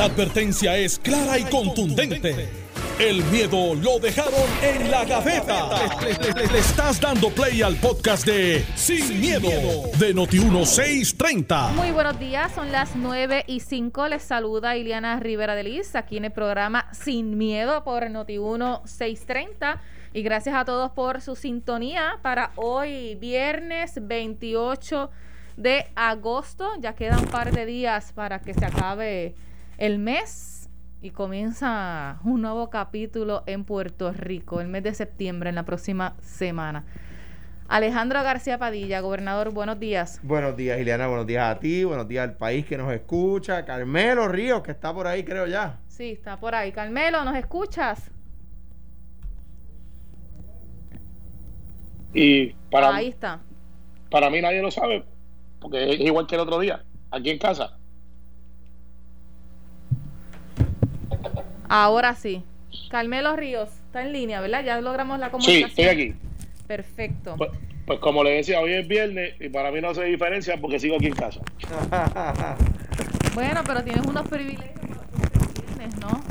La advertencia es clara y contundente. El miedo lo dejaron en la gaveta. Le, estás dando play al podcast de Sin, miedo, de Noti1630. Muy buenos días, son las 9 y 5. Les saluda Iliana Rivera de Liz aquí en el programa Sin Miedo por Noti1630. Y gracias a todos por su sintonía para hoy, viernes 28 de agosto. Ya quedan un par de días para que se acabe el mes y comienza un nuevo capítulo en Puerto Rico, el mes de septiembre, en la próxima semana. Alejandro García Padilla, gobernador, buenos días. Buenos días, Ileana, buenos días a ti, buenos días al país que nos escucha. Carmelo Ríos, que está por ahí, creo ya. Sí, está por ahí. Carmelo, ¿nos escuchas? Y para, ahí está. Para mí nadie lo sabe, porque es igual que el otro día, aquí en casa. Ahora sí. Carmelo Ríos, está en línea, ¿verdad? Ya logramos la comunicación. Sí, estoy aquí. Perfecto. Pues, pues, como le decía, hoy es viernes y para mí no hace diferencia porque sigo aquí en casa. bueno, pero tienes unos privilegios viernes, ¿no?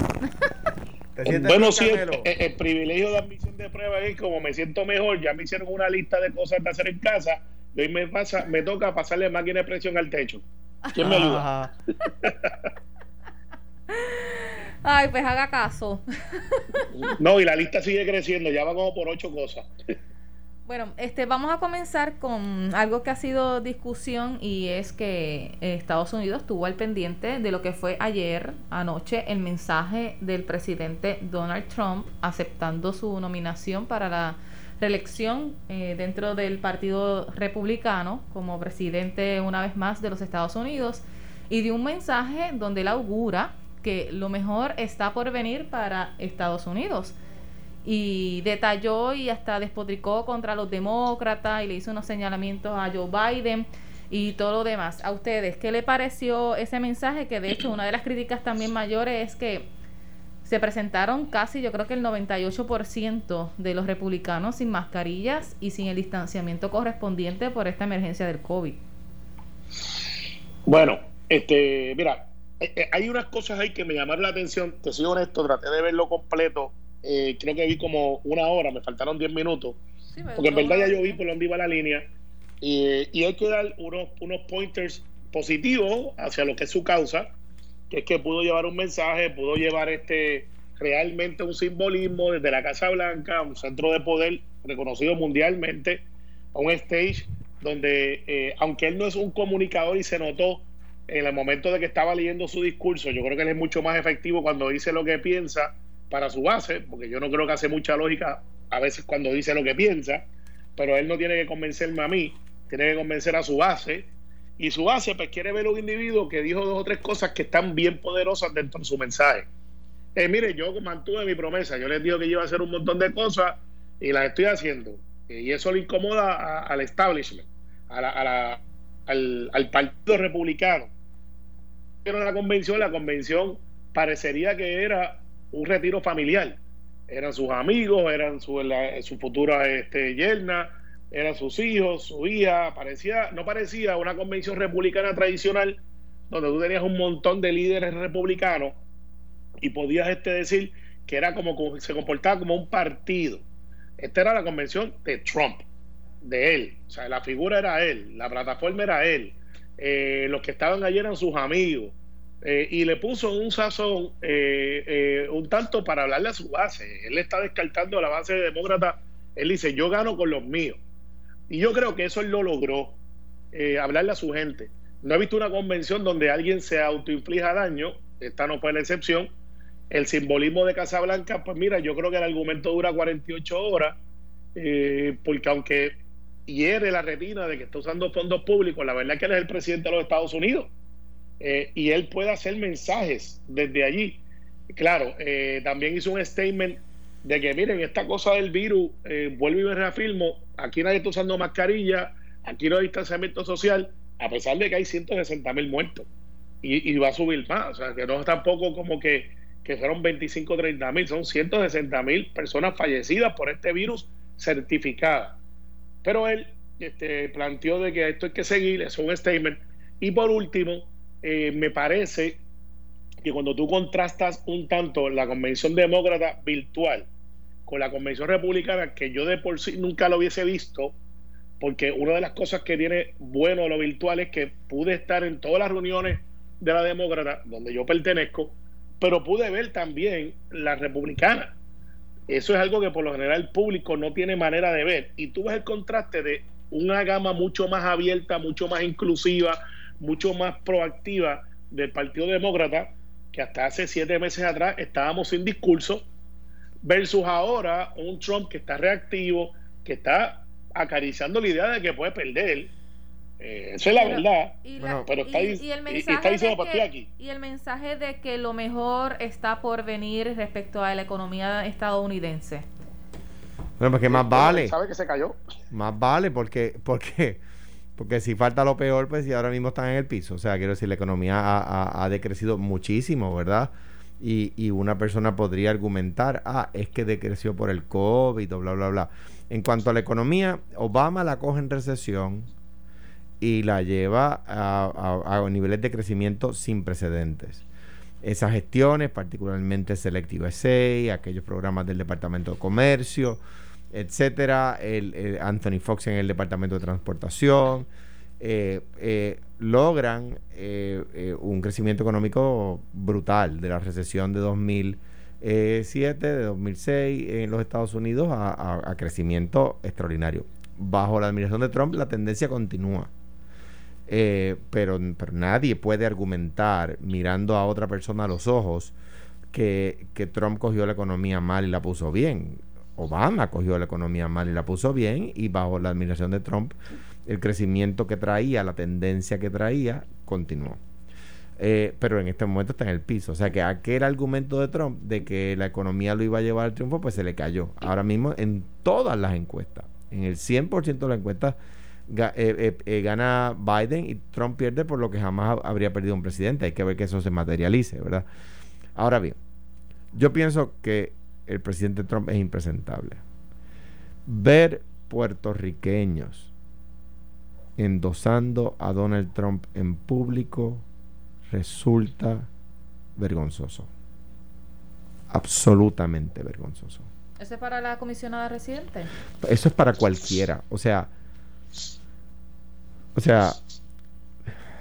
bueno, sí, el, privilegio de admisión de prueba es como me siento mejor, ya me hicieron una lista de cosas de hacer en casa, y hoy me, pasa, me toca pasarle máquina de presión al techo. ¿Quién me ayuda? Ay, pues haga caso. no, y la lista sigue creciendo, ya va como por ocho cosas. Bueno, este, vamos a comenzar con algo que ha sido discusión y es que Estados Unidos tuvo al pendiente de lo que fue ayer, anoche, el mensaje del presidente Donald Trump aceptando su nominación para la reelección eh, dentro del Partido Republicano como presidente una vez más de los Estados Unidos y dio un mensaje donde él augura que lo mejor está por venir para Estados Unidos. Y detalló y hasta despotricó contra los demócratas y le hizo unos señalamientos a Joe Biden y todo lo demás. A ustedes, ¿qué le pareció ese mensaje? Que de hecho una de las críticas también mayores es que se presentaron casi, yo creo que el 98% de los republicanos sin mascarillas y sin el distanciamiento correspondiente por esta emergencia del COVID. Bueno, este, mira, hay unas cosas ahí que me llamaron la atención, te soy honesto, traté de verlo completo, eh, creo que vi como una hora, me faltaron 10 minutos, porque en verdad ya yo vi por dónde iba la línea, y, hay que dar unos, unos pointers positivos hacia lo que es su causa, que es que pudo llevar un mensaje, pudo llevar este realmente un simbolismo desde la Casa Blanca, un centro de poder reconocido mundialmente, a un stage donde, aunque él no es un comunicador y se notó, en el momento de que estaba leyendo su discurso, yo creo que él es mucho más efectivo cuando dice lo que piensa para su base, porque yo no creo que hace mucha lógica a veces cuando dice lo que piensa, pero él no tiene que convencerme a mí, tiene que convencer a su base, y su base pues quiere ver un individuo que dijo dos o tres cosas que están bien poderosas dentro de su mensaje. Eh, mire, yo mantuve mi promesa, yo les digo que iba a hacer un montón de cosas y las estoy haciendo, y eso le incomoda al establishment, a al, al Partido Republicano la convención, la convención parecería que era un retiro familiar. Eran sus amigos, eran su, su futura este, yerna, eran sus hijos, su hija. Parecía, no parecía una convención republicana tradicional donde tú tenías un montón de líderes republicanos y podías este, decir que era como se comportaba como un partido. Esta era la convención de Trump, de él. O sea, la figura era él, la plataforma era él. Eh, los que estaban allí eran sus amigos. Eh, y le puso un sazón eh, un tanto para hablarle a su base. Él está descartando la base demócrata. Él dice, yo gano con los míos. Y yo creo que eso él lo logró, hablarle a su gente. No he visto una convención donde alguien se autoinflija daño, esta no fue la excepción. El simbolismo de Casablanca, pues mira, yo creo que el argumento dura 48 horas, porque aunque hiere la retina de que está usando fondos públicos, la verdad es que él es el presidente de los Estados Unidos eh, y él puede hacer mensajes desde allí. Claro, eh, también hizo un statement de que miren, esta cosa del virus, eh, vuelvo y me reafirmo, aquí nadie está usando mascarilla, aquí no hay distanciamiento social, a pesar de que hay 160 mil muertos y, va a subir más, o sea, que no es tampoco como que, que fueron 25 o 30 mil, son 160 mil personas fallecidas por este virus certificada. Pero él este, planteó de que esto hay que seguir, es un statement. Y por último, eh, me parece que cuando tú contrastas un tanto la convención demócrata virtual con la convención republicana, que yo de por sí nunca lo hubiese visto, porque una de las cosas que tiene bueno lo virtual es que pude estar en todas las reuniones de la demócrata, donde yo pertenezco, pero pude ver también la republicana. Eso es algo que por lo general el público no tiene manera de ver. Y tú ves el contraste de una gama mucho más abierta, mucho más inclusiva, mucho más proactiva del Partido Demócrata, que hasta hace siete meses atrás estábamos sin discurso, versus ahora un Trump que está reactivo, que está acariciando la idea de que puede perder. Eh, esa es la verdad. Y, pero está, y, el mensaje diciendo que, aquí. Y el mensaje de que lo mejor está por venir respecto a la economía estadounidense. Bueno, porque más vale. ¿Sabe que se cayó? Más vale, porque, porque, porque si falta lo peor, pues si ahora mismo están en el piso. O sea, quiero decir, la economía ha, ha, decrecido muchísimo, ¿verdad? Y, y, una persona podría argumentar, ah, es que decreció por el COVID, bla, bla, bla. En cuanto a la economía, Obama la coge en recesión y la lleva a, niveles de crecimiento sin precedentes. Esas gestiones, particularmente Selective SA, aquellos programas del Departamento de Comercio, etcétera, el, Anthony Fox en el Departamento de Transportación, eh, eh, logran eh, un crecimiento económico brutal de la recesión de 2007, de 2006 en los Estados Unidos a crecimiento extraordinario. Bajo la administración de Trump la tendencia continúa eh, pero, nadie puede argumentar mirando a otra persona a los ojos que, que, Trump cogió la economía mal y la puso bien. Obama cogió la economía mal y la puso bien y bajo la administración de Trump el crecimiento que traía, la tendencia que traía, continuó. Eh, pero en este momento está en el piso. O sea que aquel argumento de Trump de que la economía lo iba a llevar al triunfo, pues se le cayó. Ahora mismo en todas las encuestas, en el 100% de las encuestas, eh, eh, eh, gana Biden y Trump pierde por lo que jamás habría perdido un presidente. Hay que ver que eso se materialice, ¿verdad? Ahora bien, yo pienso que el presidente Trump es impresentable. Ver puertorriqueños endosando a Donald Trump en público resulta vergonzoso. Absolutamente vergonzoso. ¿Eso es para la comisionada residente? Eso es para cualquiera. O sea, o sea,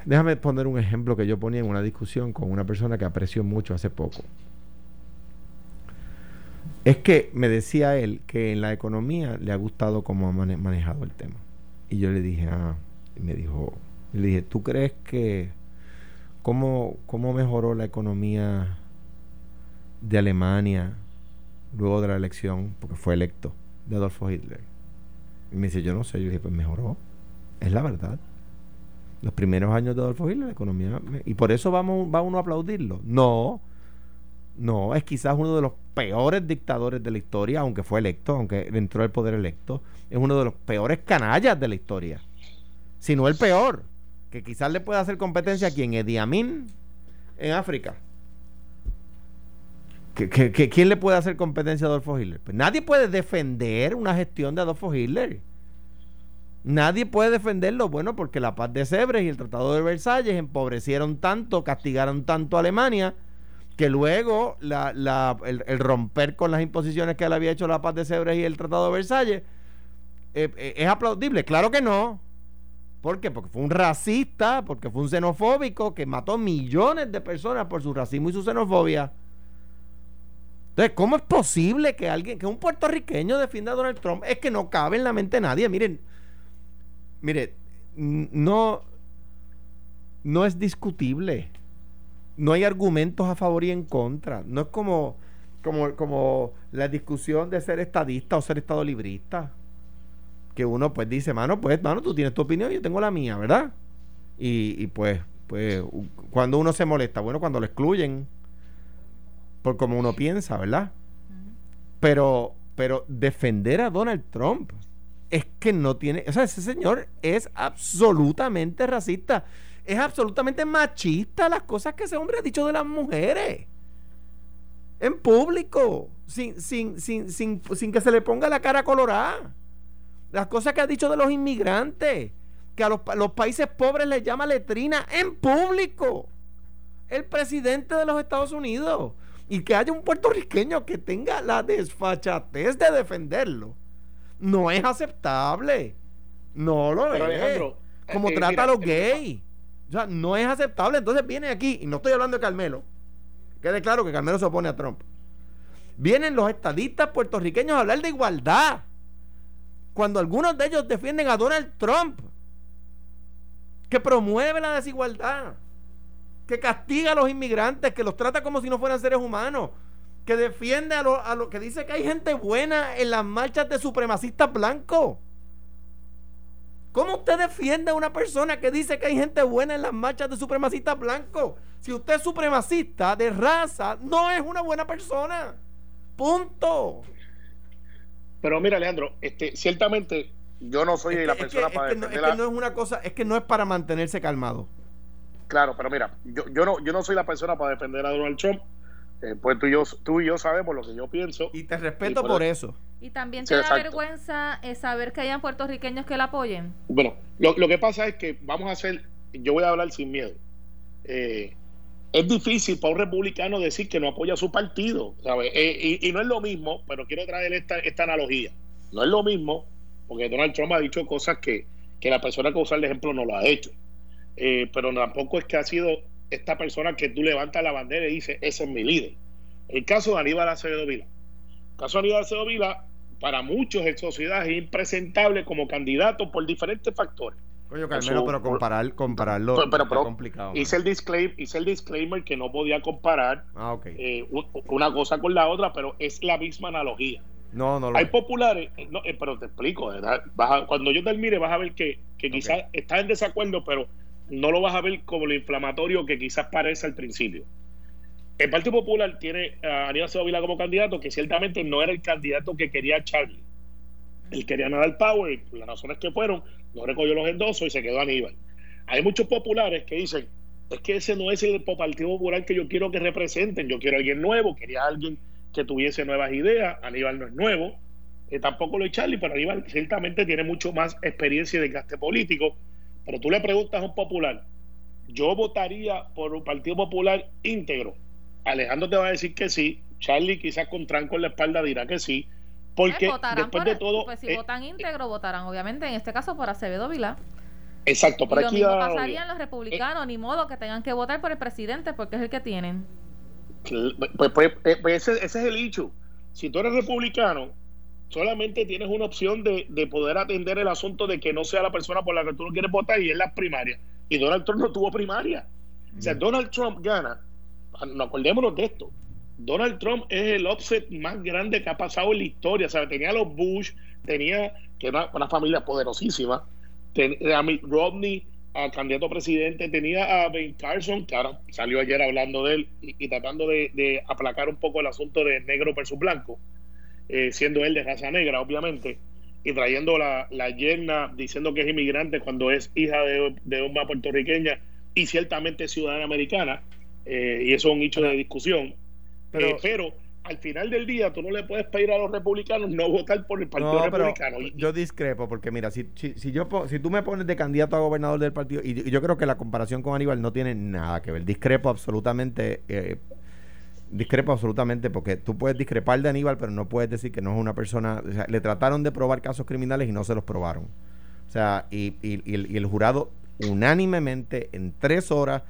déjame poner un ejemplo que yo ponía en una discusión con una persona que aprecio mucho hace poco. Es que me decía él que en la economía le ha gustado cómo ha manejado el tema. Y yo le dije, ah, y me dijo, le dije, ¿tú crees que cómo, cómo mejoró la economía de Alemania luego de la elección, porque fue electo, de Adolfo Hitler? Y me dice, yo no sé, yo le dije, pues mejoró. Es la verdad. Los primeros años de Adolfo Hitler, la economía. Y por eso vamos, va uno a aplaudirlo. No. No, es quizás uno de los peores dictadores de la historia, aunque fue electo, aunque entró al poder electo. Es uno de los peores canallas de la historia. Si no el peor. Que quizás le pueda hacer competencia a quien Idi Amin en África. quién le puede hacer competencia a Adolfo Hitler? Pues nadie puede defender una gestión de Adolfo Hitler. Nadie puede defenderlo, bueno, porque la paz de Sebres y el Tratado de Versalles empobrecieron tanto, castigaron tanto a Alemania, que luego el, romper con las imposiciones que él había hecho la paz de Sebres y el Tratado de Versalles eh, eh, es aplaudible. Claro que no. ¿Por qué? Porque fue un racista, porque fue un xenofóbico que mató millones de personas por su racismo y su xenofobia. Entonces, ¿cómo es posible que alguien, que un puertorriqueño defienda a Donald Trump? Es que no cabe en la mente de nadie. Miren, mire, no, no es discutible. No hay argumentos a favor y en contra. No es como, como, como la discusión de ser estadista o ser estado librista. Que uno pues dice, mano, pues, mano, tú tienes tu opinión, yo tengo la mía, ¿verdad? Y, y pues, pues, cuando uno se molesta, bueno, cuando lo excluyen, por como uno piensa, ¿verdad? Pero, pero defender a Donald Trump es que no tiene, o sea, ese señor es absolutamente racista, es absolutamente machista las cosas que ese hombre ha dicho de las mujeres. En público, sin, sin, sin, sin, que se le ponga la cara colorada. Las cosas que ha dicho de los inmigrantes, que a los, los países pobres les llama letrina en público. el presidente de los Estados Unidos. Y que haya un puertorriqueño que tenga la desfachatez de defenderlo. No es aceptable. No lo es. Como eh, trata a los gays. O sea, no es aceptable. Entonces viene aquí, y no estoy hablando de Carmelo. Quede claro que Carmelo se opone a Trump. Vienen los estadistas puertorriqueños a hablar de igualdad. Cuando algunos de ellos defienden a Donald Trump, que promueve la desigualdad, que castiga a los inmigrantes, que los trata como si no fueran seres humanos, que defiende a los lo, que dice que hay gente buena en las marchas de supremacistas blancos. ¿Cómo usted defiende a una persona que dice que hay gente buena en las marchas de supremacistas blancos? Si usted es supremacista de raza, no es una buena persona. Punto. Pero mira, Alejandro, este, ciertamente yo no soy la persona para es que no es una cosa, es que no es para mantenerse calmado. Claro, pero mira, yo, yo no, yo no soy la persona para defender a Donald Trump. Eh, pues tú y, yo, tú y yo sabemos lo que yo pienso. Y te respeto por, eso. Y también te da vergüenza eh, saber que hayan puertorriqueños que la apoyen. Bueno, lo, lo, que pasa es que vamos a hacer, yo voy a hablar sin miedo. Eh, es difícil para un republicano decir que no apoya a su partido, ¿sabes? y, y, no es lo mismo, pero quiero traer esta, esta analogía. No es lo mismo, porque Donald Trump ha dicho cosas que, que la persona que usa el ejemplo no lo ha hecho. pero tampoco es que ha sido esta persona que tú levantas la bandera y dices, ese es mi líder. El caso de Aníbal Acevedo Vila. El caso de Aníbal Acevedo Vila, para muchos en sociedad es impresentable como candidato por diferentes factores. Coño, Carmelo, pero comparar, compararlo pero, pero, complicado. Hice el, disclaimer, hice el disclaimer que no podía comparar ah, eh, una cosa con la otra, pero es la misma analogía. No, no lo Hay populares, eh, no, eh, pero te explico, cuando yo termine vas a ver que, que quizás estás en desacuerdo, pero no lo vas a ver como lo inflamatorio que quizás parece al principio. El Partido Popular tiene a Aníbal Vila como candidato, que ciertamente no era el candidato que quería Charlie. Él quería Nadal Power, y por las razones que fueron, no recogió los endosos y se quedó Aníbal. Hay muchos populares que dicen, es que ese no es el Partido Popular que yo quiero que representen, yo quiero a alguien nuevo, quería a alguien que tuviese nuevas ideas, Aníbal no es nuevo, eh, tampoco lo es Charlie, pero Aníbal ciertamente tiene mucho más experiencia de gasto político pero tú le preguntas a un popular, yo votaría por un Partido Popular íntegro. Alejandro te va a decir que sí, Charlie quizás con tranco en la espalda dirá que sí, porque eh, después de todo... Pues si eh, votan íntegro, votarán obviamente en este caso por Acevedo Vilá. Exacto, pero aquí... Lo mismo pasarían los republicanos, ni modo que tengan que votar por el presidente porque es el que tienen. Pues, pues, eh, pues ese, ese es el hecho. Si tú eres republicano, solamente tienes una opción de, poder atender el asunto de que no sea la persona por la que tú no quieres votar y es la primaria. Y Donald Trump no tuvo primaria. O sea, Donald Trump gana. No acordémonos de esto. Donald Trump es el offset más grande que ha pasado en la historia. O sea, tenía a los Bush, tenía que era una familia poderosísima, tenía a Mitt Romney, al candidato a presidente, tenía a Ben Carson, que ahora salió ayer hablando de él y, tratando de, de, aplacar un poco el asunto de negro versus blanco. Eh, siendo él de raza negra, obviamente, y trayendo la, la yerna diciendo que es inmigrante cuando es hija de, de una puertorriqueña y ciertamente ciudadana americana, eh, y eso es un hecho de discusión. Pero, eh, pero al final del día tú no le puedes pedir a los republicanos no votar por el Partido Republicano. yo discrepo, porque mira, si, si, yo, si tú me pones de candidato a gobernador del partido, y, yo creo que la comparación con Aníbal no tiene nada que ver, discrepo absolutamente Discrepo absolutamente porque tú puedes discrepar de Aníbal, pero no puedes decir que no es una persona. O sea, le trataron de probar casos criminales y no se los probaron. O sea, y, el, jurado unánimemente en tres horas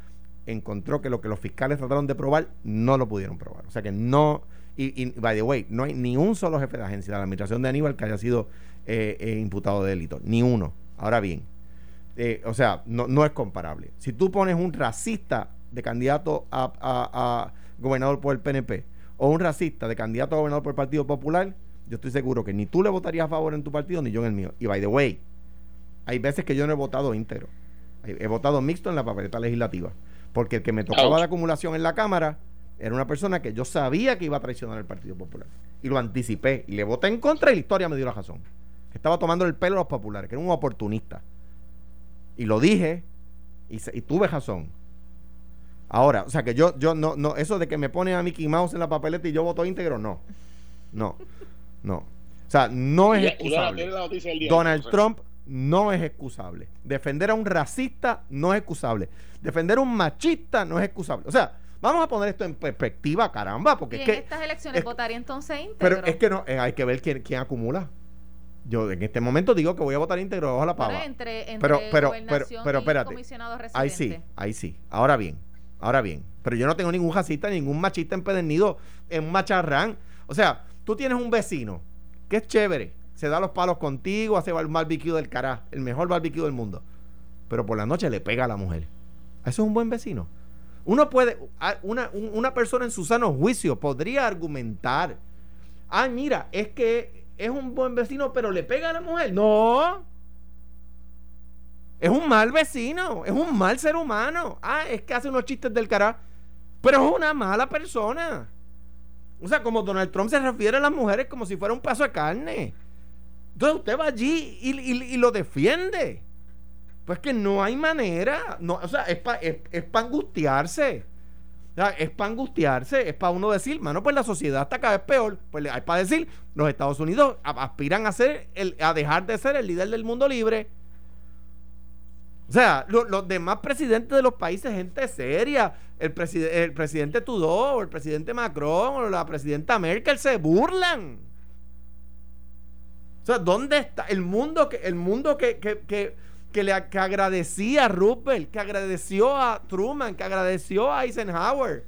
encontró que lo que los fiscales trataron de probar no lo pudieron probar. O sea que no. Y, by the way, no hay ni un solo jefe de agencia de la administración de Aníbal que haya sido eh, eh, imputado de delito. Ni uno. Ahora bien, eh, o sea, no, no es comparable. Si tú pones un racista de candidato a gobernador por el PNP o un racista de candidato a gobernador por el Partido Popular, yo estoy seguro que ni tú le votarías a favor en tu partido ni yo en el mío. Y by the way, hay veces que yo no he votado íntegro. He, votado mixto en la papeleta legislativa. Porque el que me tocaba la acumulación en la Cámara era una persona que yo sabía que iba a traicionar el Partido Popular. Y lo anticipé. Y le voté en contra y la historia me dio la razón. Que estaba tomando el pelo a los populares, que era un oportunista. Y lo dije y, y tuve razón. Ahora, o sea que yo, yo no, no, eso de que me pone a Mickey Mouse en la papeleta y yo voto íntegro, no. No, no. O sea, no es excusable. Donald Trump, no es excusable. Defender a un racista no es excusable. Defender a un machista no es excusable. O sea, vamos a poner esto en perspectiva, caramba, porque y es en que... estas elecciones votaría entonces íntegro. Pero es que no, eh, hay que ver quién, quién acumula. Yo en este momento digo que voy a votar íntegro bajo la pava. Entre, entre pero, pero, pero, pero, espérate. comisionado Ahí sí, ahí sí. Ahora bien, ahora bien. Pero yo no tengo ningún racista, ningún machista empedernido en un macharrán. O sea, tú tienes un vecino que es chévere, se da los palos contigo, hace el barbecue del cará, el mejor barbecue del mundo. Pero por la noche le pega a la mujer. Eso es un buen vecino. Uno puede, una, una persona en su sano juicio podría argumentar, ah, mira, es que es un buen vecino, pero le pega a la mujer. No. Es un mal vecino, es un mal ser humano. Ah, es que hace unos chistes del cará, pero es una mala persona. O sea, como Donald Trump se refiere a las mujeres como si fuera un pedazo de carne. Entonces usted va allí y, lo defiende. Pues que no hay manera. No, o sea, es para es, angustiarse. es para angustiarse, es para uno decir, mano, pues la sociedad está cada vez peor. Pues hay para decir, los Estados Unidos aspiran a ser el, a dejar de ser el líder del mundo libre. O sea, los demás presidentes de los países, gente seria, el, el presidente Trudeau, el presidente Macron, o la presidenta Merkel se burlan. O sea, ¿dónde está el mundo que, el mundo que, que, que, que le agradecía a Roosevelt, que agradeció a Truman, que agradeció a Eisenhower?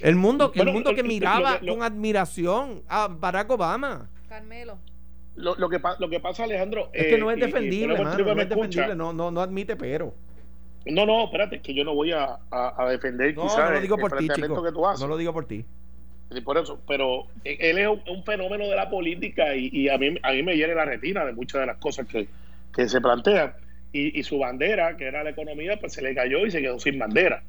El mundo, el mundo que miraba con admiración a Barack Obama. Carmelo lo, lo, que, lo que pasa, Alejandro. Es que no es defendible, no es defendible, no, no, no admite pero. No, no, espérate, que yo no voy a, a, defender no, no lo digo por ti, chico. que tú haces. No lo digo por ti. Y por eso, pero él es un, fenómeno de la política y, y, a, mí, a mí me hiere la retina de muchas de las cosas que, que se plantean. Y, y, su bandera, que era la economía, pues se le cayó y se quedó sin bandera.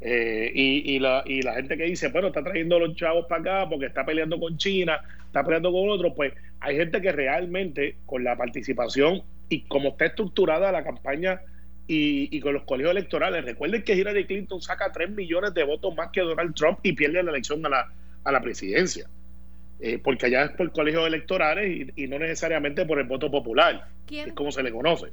Eh, y, y, la, y la gente que dice, bueno, está trayendo los chavos para acá porque está peleando con China, está peleando con otro, pues hay gente que realmente con la participación y como está estructurada la campaña y, con los colegios electorales, recuerden que Hillary Clinton saca 3 millones de votos más que Donald Trump y pierde la elección a la, a la presidencia. Eh, porque allá es por colegios electorales y, no necesariamente por el voto popular, es como se le conoce.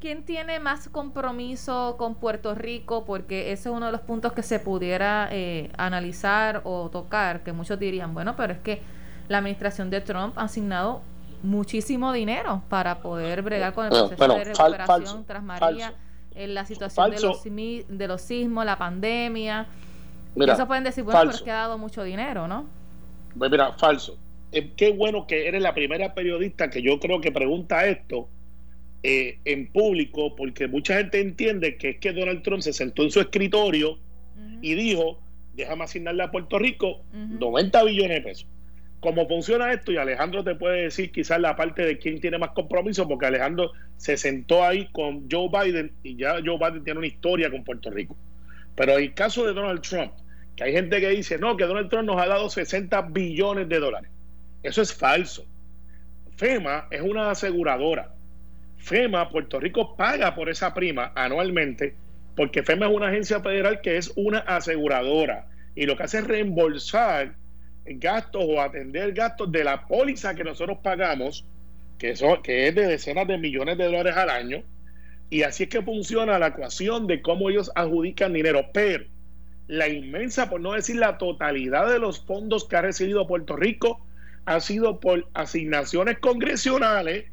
¿Quién tiene más compromiso con Puerto Rico? Porque ese es uno de los puntos que se pudiera eh, analizar o tocar, que muchos dirían, bueno, pero es que la administración de Trump ha asignado muchísimo dinero para poder bregar con el proceso de recuperación tras María, en la situación de los, de los sismos, la pandemia. eso pueden decir, bueno, pero es que ha dado mucho dinero, ¿no? Pues mira, falso. Eh, qué bueno que eres la primera periodista que yo creo que pregunta esto eh, en público, porque mucha gente entiende que es que Donald Trump se sentó en su escritorio y dijo, déjame asignarle a Puerto Rico 90 billones de pesos. ¿Cómo funciona esto? Y Alejandro te puede decir quizás la parte de quién tiene más compromiso, porque Alejandro se sentó ahí con Joe Biden y ya Joe Biden tiene una historia con Puerto Rico. Pero en el caso de Donald Trump, que hay gente que dice, no, que Donald Trump nos ha dado 60 billones de dólares. Eso es falso. FEMA es una aseguradora FEMA, Puerto Rico paga por esa prima anualmente, porque FEMA es una agencia federal que es una aseguradora y lo que hace es reembolsar gastos o atender gastos de la póliza que nosotros pagamos, que, son, que es de decenas de millones de dólares al año, y así es que funciona la ecuación de cómo ellos adjudican dinero. Pero la inmensa, por no decir la totalidad de los fondos que ha recibido Puerto Rico, ha sido por asignaciones congresionales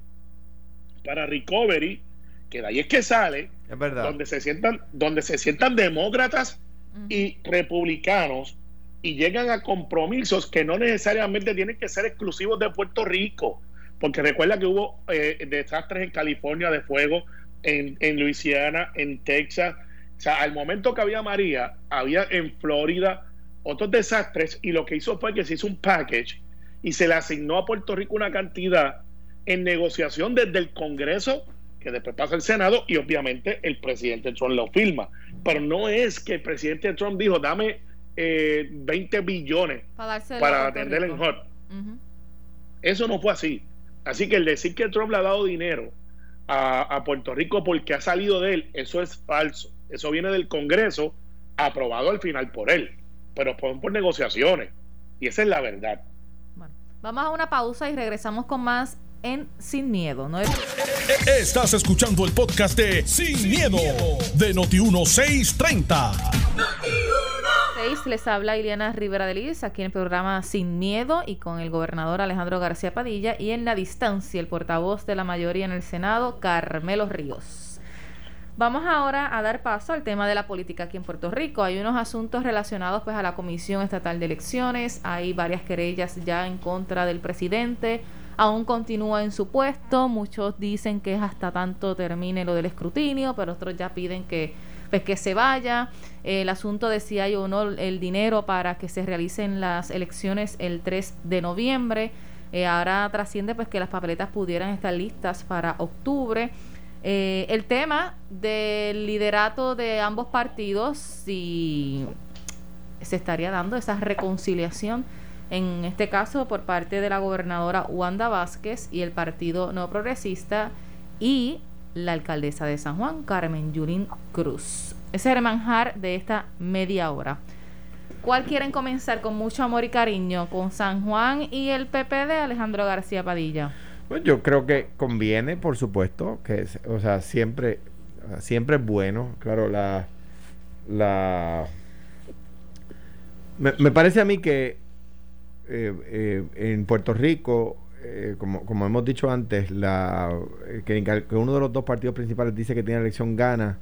para recovery, que de ahí es que sale, donde se sientan, donde se sientan demócratas y republicanos y llegan a compromisos que no necesariamente tienen que ser exclusivos de Puerto Rico, porque recuerda que hubo eh, desastres en California de fuego, en, en Luisiana, en Texas, o sea, al momento que había María, había en Florida otros desastres y lo que hizo fue que se hizo un package y se le asignó a Puerto Rico una cantidad en negociación desde el Congreso, que después pasa el Senado, y obviamente el presidente Trump lo firma. Pero no es que el presidente Trump dijo, dame eh, 20 billones para, atender en Hot. Eso no fue así. Así que el decir que Trump le ha dado dinero a, Puerto Rico porque ha salido de él, eso es falso. Eso viene del Congreso, aprobado al final por él, pero por, por negociaciones. Y esa es la verdad. Bueno, vamos a una pausa y regresamos con más en Sin Miedo. ¿no? Estás escuchando el podcast de Sin, miedo, de Noti1630. Les habla Ileana Rivera de Liz, aquí en el programa Sin Miedo y con el gobernador Alejandro García Padilla y en la distancia el portavoz de la mayoría en el Senado, Carmelo Ríos. Vamos ahora a dar paso al tema de la política aquí en Puerto Rico. Hay unos asuntos relacionados pues a la Comisión Estatal de Elecciones, hay varias querellas ya en contra del presidente, aún continúa en su puesto, muchos dicen que es hasta tanto termine lo del escrutinio, pero otros ya piden que pues que se vaya. El asunto de si hay o no el dinero para que se realicen las elecciones el 3 de noviembre. Eh, ahora trasciende pues que las papeletas pudieran estar listas para octubre. Eh, el tema del liderato de ambos partidos, si se estaría dando esa reconciliación, en este caso por parte de la gobernadora Wanda Vázquez y el Partido No Progresista y la alcaldesa de San Juan, Carmen Yulín Cruz. Ese es el manjar de esta media hora. ¿Cuál quieren comenzar con mucho amor y cariño? ¿Con San Juan y el PP de Alejandro García Padilla? Pues yo creo que conviene, por supuesto, que o sea, siempre, siempre es bueno. Claro, la, la me, parece a mí que eh, eh, en Puerto Rico, eh, como, hemos dicho antes, la que, uno de los dos partidos principales dice que tiene elección gana,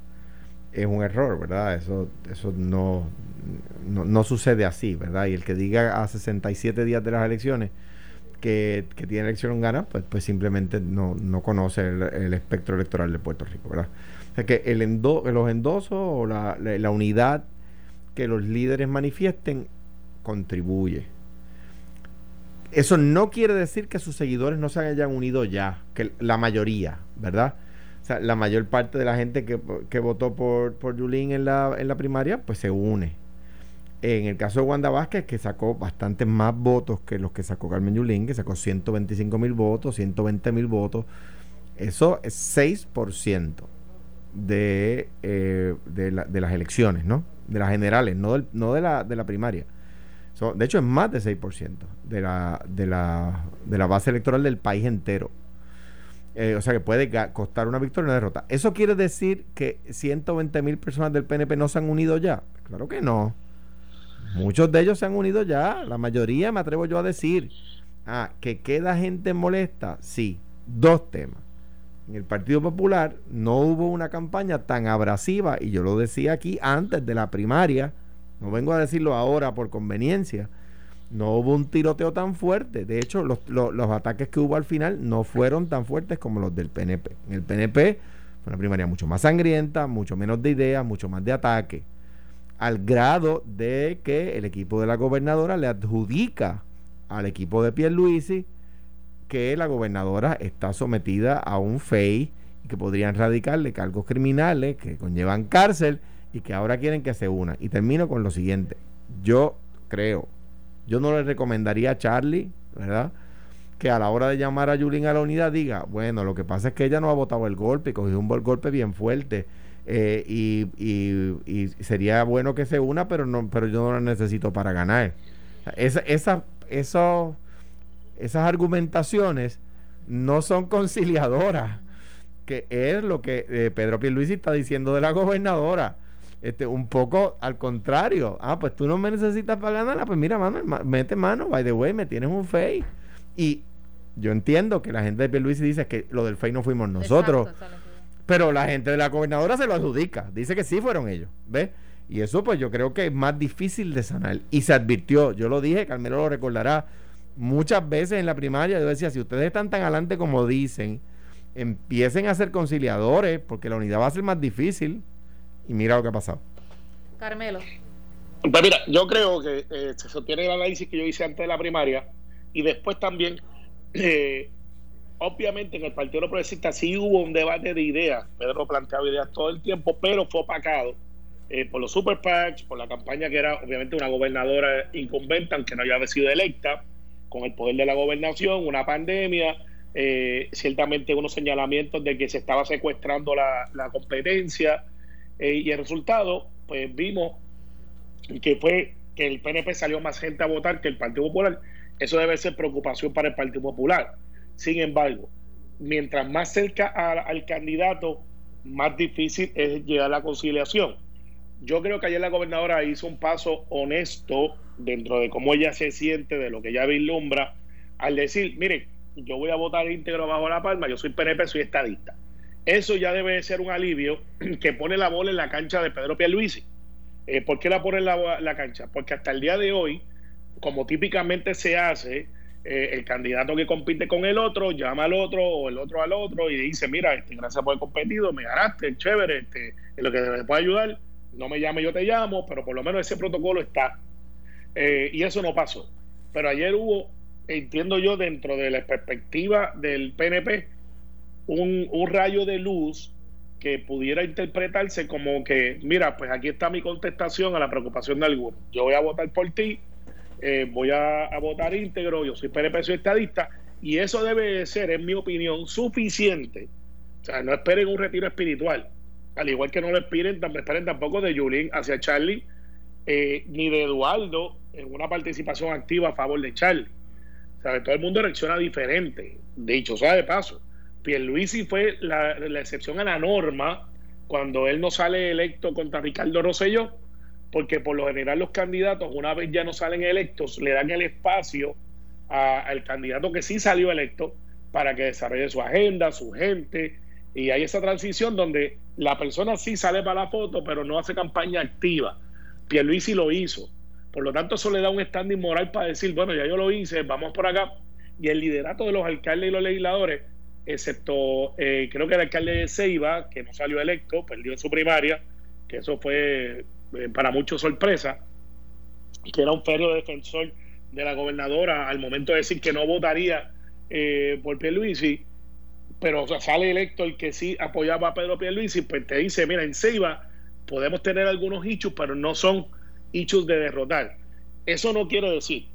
es un error, ¿verdad? Eso, eso no, no, no sucede así, ¿verdad? Y el que diga a 67 días de las elecciones que, tiene elección gana, pues, pues simplemente no, no conoce el, espectro electoral de Puerto Rico, ¿verdad? O sea que el endo, los endosos o la, unidad que los líderes manifiesten contribuye. Eso no quiere decir que sus seguidores no se hayan unido ya, que la mayoría, ¿verdad? O sea, la mayor parte de la gente que, que votó por, por Yulín en la, en la primaria, pues se une en el caso de Wanda Vázquez, que sacó bastante más votos que los que sacó Carmen Yulín, que sacó 125 mil votos, 120 mil votos. Eso es 6% de, eh, de, de, las elecciones, ¿no? De las generales, no, no de, la, de la primaria. De hecho, es más de 6% de la, de, la, de la base electoral del país entero. Eh, o sea que puede costar una victoria o una derrota. ¿Eso quiere decir que 120 mil personas del PNP no se han unido ya? Claro que no. Muchos de ellos se han unido ya, la mayoría me atrevo yo a decir. Ah, que queda gente molesta, sí. Dos temas. En el Partido Popular no hubo una campaña tan abrasiva, y yo lo decía aquí antes de la primaria, no vengo a decirlo ahora por conveniencia, no hubo un tiroteo tan fuerte. De hecho, los, ataques que hubo al final no fueron tan fuertes como los del PNP. En el PNP fue una primaria mucho más sangrienta, mucho menos de ideas, mucho más de ataque al grado de que el equipo de la gobernadora le adjudica al equipo de Pierluisi que la gobernadora está sometida a un FEI y que podrían radicarle cargos criminales que conllevan cárcel y que ahora quieren que se una. Y termino con lo siguiente. Yo creo, yo no le recomendaría a Charlie, ¿verdad? Que a la hora de llamar a Yulín a la unidad diga, bueno, lo que pasa es que ella no ha votado el golpe, cogió un golpe bien fuerte eh, y, y, sería bueno que se una, pero no, pero yo no la necesito para ganar. Esa, esa, eso, esas argumentaciones no son conciliadoras, que es lo que eh, Pedro Pierluisi está diciendo de la gobernadora. Este, un poco al contrario. Ah, pues tú no me necesitas para ganarla. Pues mira, mano, mete mano, by the way, me tienes un fake. Y yo entiendo que la gente de Pierluisi dice que lo del fake no fuimos nosotros. Pero la gente de la gobernadora se lo adjudica. Dice que sí fueron ellos. ¿Ves? Y eso pues yo creo que es más difícil de sanar. Y se advirtió, yo lo dije, Carmelo lo recordará, muchas veces en la primaria yo decía, si ustedes están tan adelante como dicen, empiecen a ser conciliadores, porque la unidad va a ser más difícil. Y mira lo que ha pasado. Carmelo. Pues mira, yo creo que eh, se sostiene el análisis que yo hice antes de la primaria y después también eh, obviamente en el Partido Progresista sí hubo un debate de ideas. Pedro planteaba ideas todo el tiempo, pero fue opacado eh, por los super PACs, por la campaña que era obviamente una gobernadora incumbente, aunque no haya sido electa, con el poder de la gobernación, una pandemia, eh, ciertamente unos señalamientos de que se estaba secuestrando la, competencia eh, y el resultado, pues vimos que fue que el PNP salió más gente a votar que el Partido Popular. Eso debe ser preocupación para el Partido Popular sin embargo, mientras más cerca al candidato, más difícil es llegar a la conciliación. Yo creo que ayer la gobernadora hizo un paso honesto dentro de cómo ella se siente, de lo que ella vislumbra, al decir, mire, yo voy a votar íntegro bajo la palma, yo soy PNP, soy estadista. Eso ya debe ser un alivio que pone la bola en la cancha de Pedro Pierluisi. Eh, ¿Por qué la pone en la, cancha? Porque hasta el día de hoy, como típicamente se hace, eh, el candidato que compite con el otro llama al otro o el otro al otro y dice, mira, este, gracias por el competido, me ganaste, chévere, este, en lo que te puede ayudar, no me llame, yo te llamo, pero por lo menos ese protocolo está. Eh, y eso no pasó. Pero ayer hubo, entiendo yo, dentro de la perspectiva del PNP, un, rayo de luz que pudiera interpretarse como que, mira, pues aquí está mi contestación a la preocupación de algunos. Yo voy a votar por ti, eh, voy a, votar íntegro, yo soy PNP, estadista, y eso debe ser, en mi opinión, suficiente. O sea, no esperen un retiro espiritual, al igual que no lo esperen, esperen tampoco de Julín hacia Charlie, eh, ni de Eduardo en una participación activa a favor de Charlie. O sea, todo el mundo reacciona diferente. Dicho sea de paso, Pierluisi fue la, excepción a la norma cuando él no sale electo contra Ricardo Rosselló, porque por lo general los candidatos, una vez ya no salen electos, le dan el espacio al candidato que sí salió electo para que desarrolle su agenda, su gente, y hay esa transición donde la persona sí sale para la foto, pero no hace campaña activa. Pierluisi lo hizo. Por lo tanto, eso le da un standing moral para decir, bueno, ya yo lo hice, vamos por acá. Y el liderato de los alcaldes y los legisladores excepto eh, creo que el alcalde de Ceiba, que no salió electo, perdió en su primaria, que eso fue eh, para muchos sorpresa, que era un férreo defensor de la gobernadora al momento de decir que no votaría eh, por Pierluisi, pero sale electo el que sí apoyaba a Pedro Pierluisi, pues te dice, mira, en Ceiba podemos tener algunos hechos, pero no son hechos de derrotar. Eso no quiere decir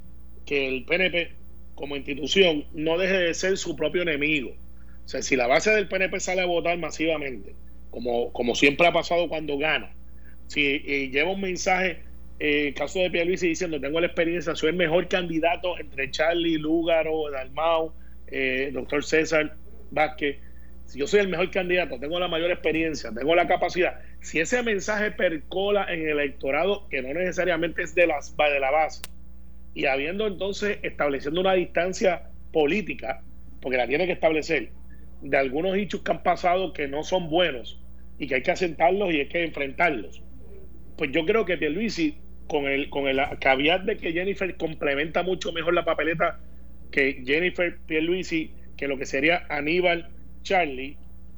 que el PNP como institución no deje de ser su propio enemigo o sea, si la base del PNP sale a votar masivamente, como, como siempre ha pasado cuando gana, si lleva un mensaje, eh, caso de Pierluisi diciendo, tengo la experiencia, soy el mejor candidato entre Charlie, Lúgaro, Dalmau, eh, doctor César Vázquez, si yo soy el mejor candidato, tengo la mayor experiencia, tengo la capacidad, si ese mensaje percola en el electorado, que no necesariamente es de, las, de la base, y habiendo entonces estableciendo una distancia política, porque la tiene que establecer, de algunos hechos que han pasado que no son buenos y que hay que asentarlos y hay que enfrentarlos. Pues yo creo que Pierluisi, con el, con el caveat de que Jennifer complementa mucho mejor la papeleta que Jennifer Pierluisi, que lo que sería Aníbal Charlie,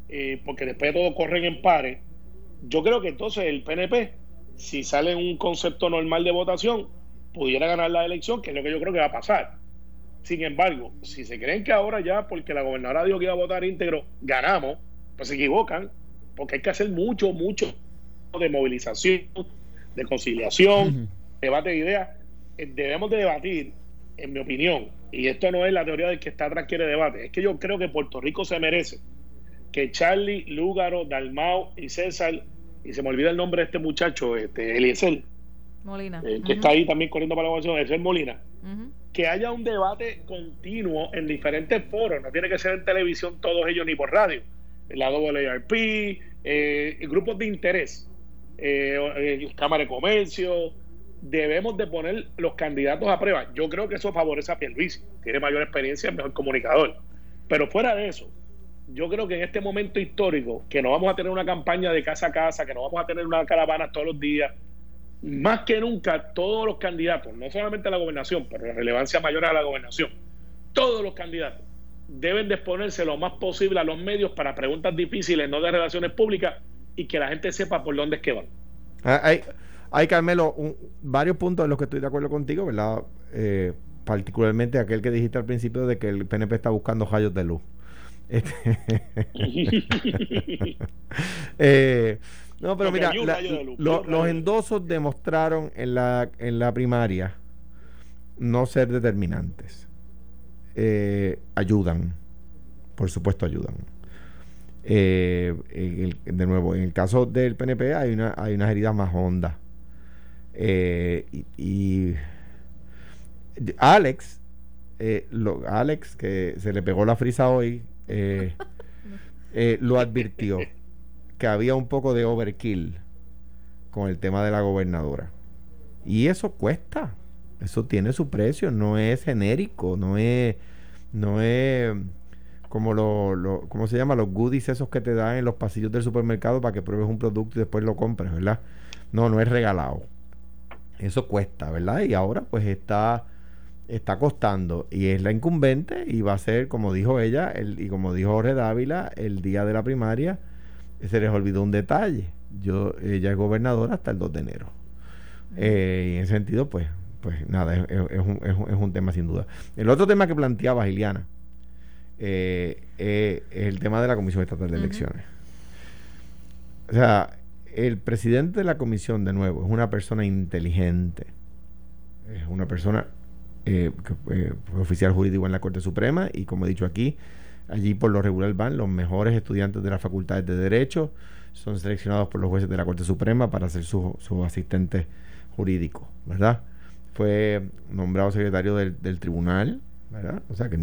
eh, porque después de todo corren en pares, yo creo que entonces el PNP, si sale un concepto normal de votación, pudiera ganar la elección, que es lo que yo creo que va a pasar. Sin embargo, si se creen que ahora ya, porque la gobernadora dijo que iba a votar íntegro, ganamos, pues se equivocan, porque hay que hacer mucho, mucho de movilización, de conciliación, debate de ideas. Eh, debemos de debatir, en mi opinión, y esto no es la teoría del que está atrás quiere debate, es que yo creo que Puerto Rico se merece que Charlie, Lúgaro, Dalmao y César, y se me olvida el nombre de este muchacho, este Eliezer, Molina. Eh, que está ahí también corriendo para la votación, Eliezer Molina que haya un debate continuo en diferentes foros, no tiene que ser en televisión todos ellos ni por radio, la WARP, eh, grupos de interés, eh, Cámara de Comercio, debemos de poner los candidatos a prueba. Yo creo que eso favorece a Pierluisi, tiene mayor experiencia, es mejor comunicador. Pero fuera de eso, yo creo que en este momento histórico, que no vamos a tener una campaña de casa a casa, que no vamos a tener una caravana todos los días, más que nunca todos los candidatos, no solamente a la gobernación, pero la relevancia mayor a la gobernación, todos los candidatos deben de exponerse lo más posible a los medios para preguntas difíciles, no de relaciones públicas, y que la gente sepa por dónde es que van. Ah, hay, hay Carmelo, varios puntos en los que estoy de acuerdo contigo, ¿verdad? Eh, particularmente aquel que dijiste al principio de que el PNP está buscando rayos de luz. Este eh, no, pero mira, los endosos demostraron en la, en la primaria no ser determinantes. Eh, ayudan, por supuesto ayudan. Eh, de nuevo, en el caso del PNP hay, una, hay unas heridas más hondas. Eh, y, Alex, Alex, que se le pegó la frisa hoy, eh, eh, lo advirtió que había un poco de overkill con el tema de la gobernadora. Y eso cuesta. Eso tiene su precio, no es genérico, no es, no es como lo, ¿cómo se llama? Los goodies esos que te dan en los pasillos del supermercado para que pruebes un producto y después lo compres, ¿verdad? No, no es regalado. Eso cuesta, ¿verdad? Y ahora pues está, está costando. Y es la incumbente y va a ser, como dijo ella, el, y como dijo Jorge Dávila, el día de la primaria, se les olvidó un detalle. Yo, ella es gobernadora hasta el 2 de enero. Eh, y en ese sentido, pues, pues nada, es, un, es, un, tema sin duda. El otro tema que planteaba Giliana eh, eh, es el tema de la Comisión Estatal de Elecciones. O sea, el presidente de la comisión, de nuevo, es una persona inteligente. Es una persona eh, que oficial jurídico en la Corte Suprema y como he dicho aquí, allí por lo regular van los mejores estudiantes de las facultades de Derecho, son seleccionados por los jueces de la Corte Suprema para ser su, su asistente jurídico, ¿verdad? fue nombrado secretario del, tribunal, ¿verdad? O sea, que,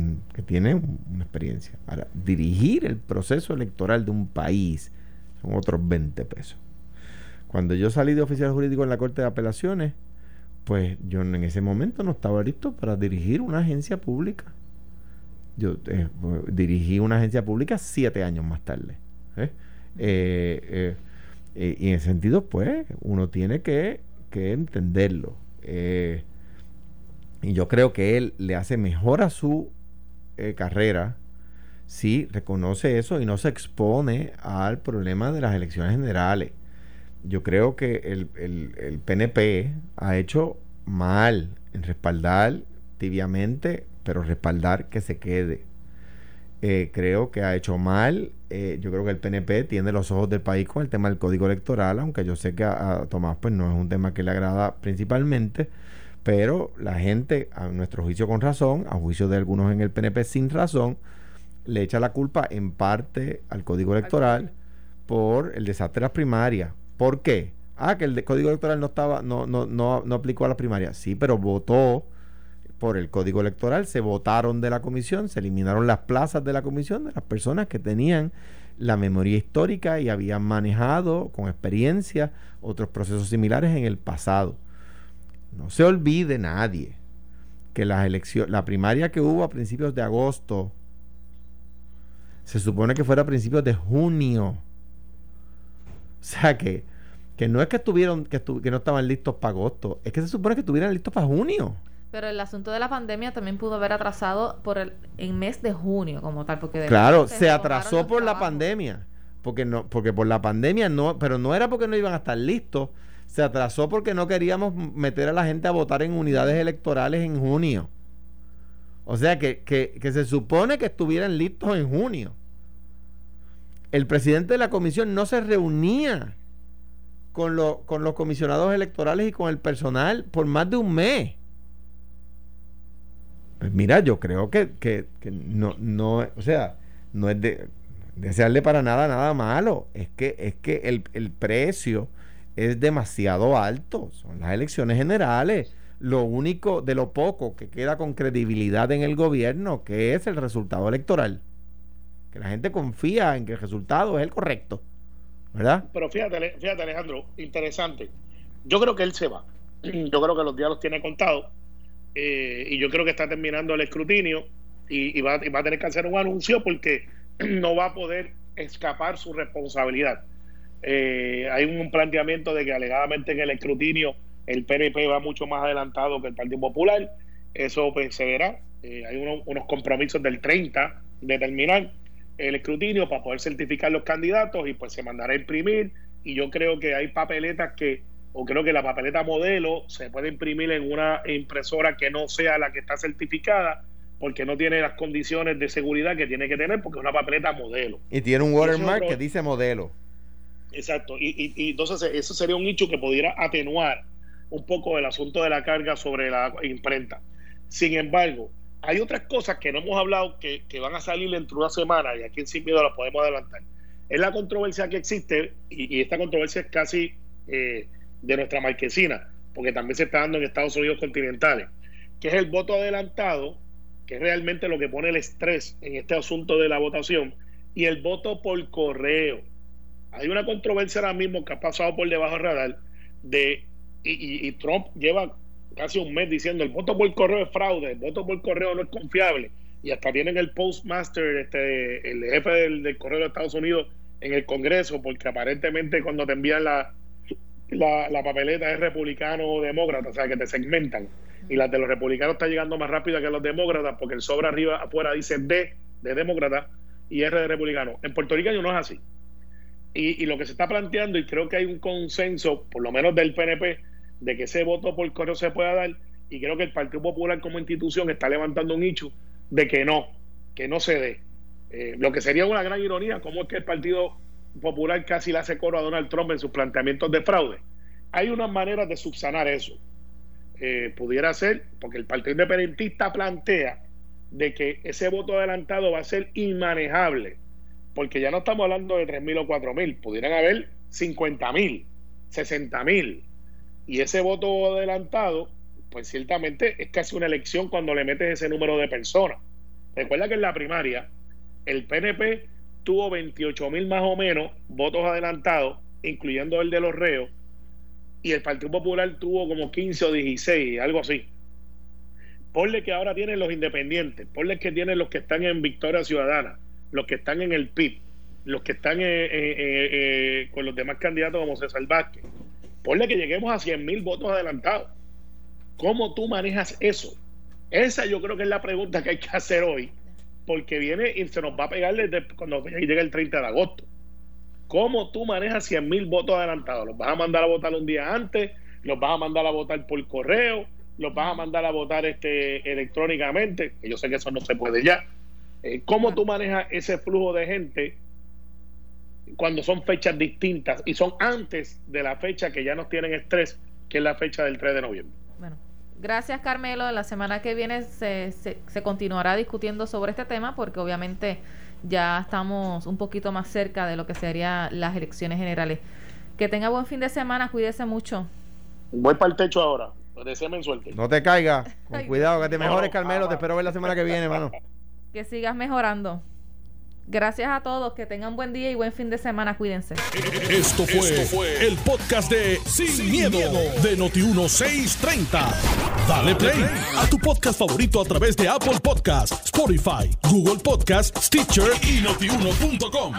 tiene una experiencia. Ahora, dirigir el proceso electoral de un país son otros 20 pesos. Cuando yo salí de oficial jurídico en la Corte de Apelaciones, pues yo en ese momento no estaba listo para dirigir una agencia pública. Yo eh, dirigí una agencia pública siete años más tarde. ¿eh? Eh, y en ese sentido, pues, uno tiene que, que entenderlo. Y yo creo que él le hace mejor a su carrera si reconoce eso y no se expone al problema de las elecciones generales. Yo creo que el, el PNP ha hecho mal en respaldar tibiamente, pero respaldar que se quede. Eh, creo que ha hecho mal. Eh, yo creo que el PNP tiene los ojos del país con el tema del código electoral, aunque yo sé que a, Tomás pues no es un tema que le agrada principalmente, pero la gente, a nuestro juicio con razón, a juicio de algunos en el PNP sin razón, le echa la culpa en parte al código electoral por el desastre de las primarias. ¿Por qué? Ah, que el código electoral no estaba, no, no, no, no aplicó a las primarias. Sí, pero votó por el código electoral, se votaron de la comisión, se eliminaron las plazas de la comisión de las personas que tenían la memoria histórica y habían manejado con experiencia otros procesos similares en el pasado. No se olvide nadie que las elecciones, la primaria que hubo a principios de agosto, se supone que fuera a principios de junio. O sea que, que no es que estuvieron, que, que no estaban listos para agosto, es que se supone que estuvieran listos para junio. Pero el asunto de la pandemia también pudo haber atrasado por el en mes de junio como tal, porque claro se, atrasó por la pandemia, porque no, porque por la pandemia no, pero no era porque no iban a estar listos, se atrasó porque no queríamos meter a la gente a votar en unidades electorales en junio. O sea que, que, que se supone que estuvieran listos en junio. El presidente de la comisión no se reunía con, con los comisionados electorales y con el personal por más de un mes. Pues mira, yo creo que, que, no, no, o sea, no es de desearle para nada nada malo. Es que, es que el, el precio es demasiado alto. Son las elecciones generales. Lo único de lo poco que queda con credibilidad en el gobierno, que es el resultado electoral. Que la gente confía en que el resultado es el correcto. ¿Verdad? Pero fíjate, fíjate Alejandro, interesante. Yo creo que él se va. Yo creo que los días los tiene contados eh, y yo creo que está terminando el escrutinio y, va, a tener que hacer un anuncio porque no va a poder escapar su responsabilidad. Eh, hay un planteamiento de que alegadamente en el escrutinio el PNP va mucho más adelantado que el Partido Popular. Eso pues, se verá. Eh, hay unos compromisos del 30 de terminar el escrutinio para poder certificar los candidatos y pues se mandará a imprimir. Y yo creo que hay papeletas que o creo que la papeleta modelo se puede imprimir en una impresora que no sea la que está certificada porque no tiene las condiciones de seguridad que tiene que tener porque es una papeleta modelo. Y tiene un watermark que dice modelo. Exacto, y, y, entonces eso sería un hecho que pudiera atenuar un poco el asunto de la carga sobre la imprenta. Sin embargo, hay otras cosas que no hemos hablado que, van a salir dentro de una semana y aquí en Sin Miedo la podemos adelantar. Es la controversia que existe y, esta controversia es casi... Eh, de nuestra marquesina, porque también se está dando en Estados Unidos continentales, que es el voto adelantado que es realmente lo que pone el estrés en este asunto de la votación, y el voto por correo. Hay una controversia ahora mismo que ha pasado por debajo del radar de, y, Trump lleva casi un mes diciendo el voto por correo es fraude, el voto por correo no es confiable. Y hasta tienen el postmaster, este, el jefe del, correo de Estados Unidos en el Congreso, porque aparentemente cuando te envían la, la, papeleta es republicano o demócrata, o sea que te segmentan. Y las de los republicanos está llegando más rápida que los demócratas, porque el sobre arriba afuera dice D de demócrata y R de republicano. En Puerto Rico no es así. Y, lo que se está planteando, y creo que hay un consenso, por lo menos del PNP, de que ese voto por correo se pueda dar, y creo que el Partido Popular como institución está levantando un hecho de que no, que no se dé. Eh, lo que sería una gran ironía, como es que el Partido Popular casi le hace coro a Donald Trump en sus planteamientos de fraude. Hay unas maneras de subsanar eso. Eh, pudiera ser, porque el Partido Independentista plantea de que ese voto adelantado va a ser inmanejable porque ya no estamos hablando de 3.000 o 4.000, pudieran haber 50.000, 60.000. Y ese voto adelantado, pues ciertamente es casi una elección cuando le metes ese número de personas. Recuerda que en la primaria el PNP tuvo 28.000 más o menos votos adelantados, incluyendo el de los reos, y el Partido Popular tuvo como 15 o 16, algo así. Ponle que ahora tienen los independientes, ponle que tienen los que están en Victoria Ciudadana los que están en el PIB, los que están con los demás candidatos como César Vázquez, ponle que lleguemos a 100 mil votos adelantados. ¿Cómo tú manejas eso? Esa yo creo que es la pregunta que hay que hacer hoy, porque viene y se nos va a pegar desde cuando llegue el 30 de agosto. ¿Cómo tú manejas 100 mil votos adelantados? ¿Los vas a mandar a votar un día antes? ¿Los vas a mandar a votar por correo? ¿Los vas a mandar a votar este electrónicamente? Yo sé que eso no se puede ya eh, ¿Cómo tú manejas ese flujo de gente cuando son fechas distintas y son antes de la fecha que ya nos tienen estrés, que es la fecha del 3 de noviembre? Gracias Carmelo. La semana que viene se, se, continuará discutiendo sobre este tema porque obviamente ya estamos un poquito más cerca de lo que serían las elecciones generales. Que tenga buen fin de semana, cuídese mucho. Voy para el techo ahora. Deseame suerte. No te caigas. Con cuidado, que te mejores, Carmelo. Te espero ver la semana que viene, hermano que sigas mejorando. Gracias a todos, que tengan buen día y buen fin de semana, cuídense. Esto fue, el podcast de Sin, miedo, de Noti1630. Dale play a tu podcast favorito a través de Apple Podcasts, Spotify, Google Podcasts, Stitcher y notiuno.com.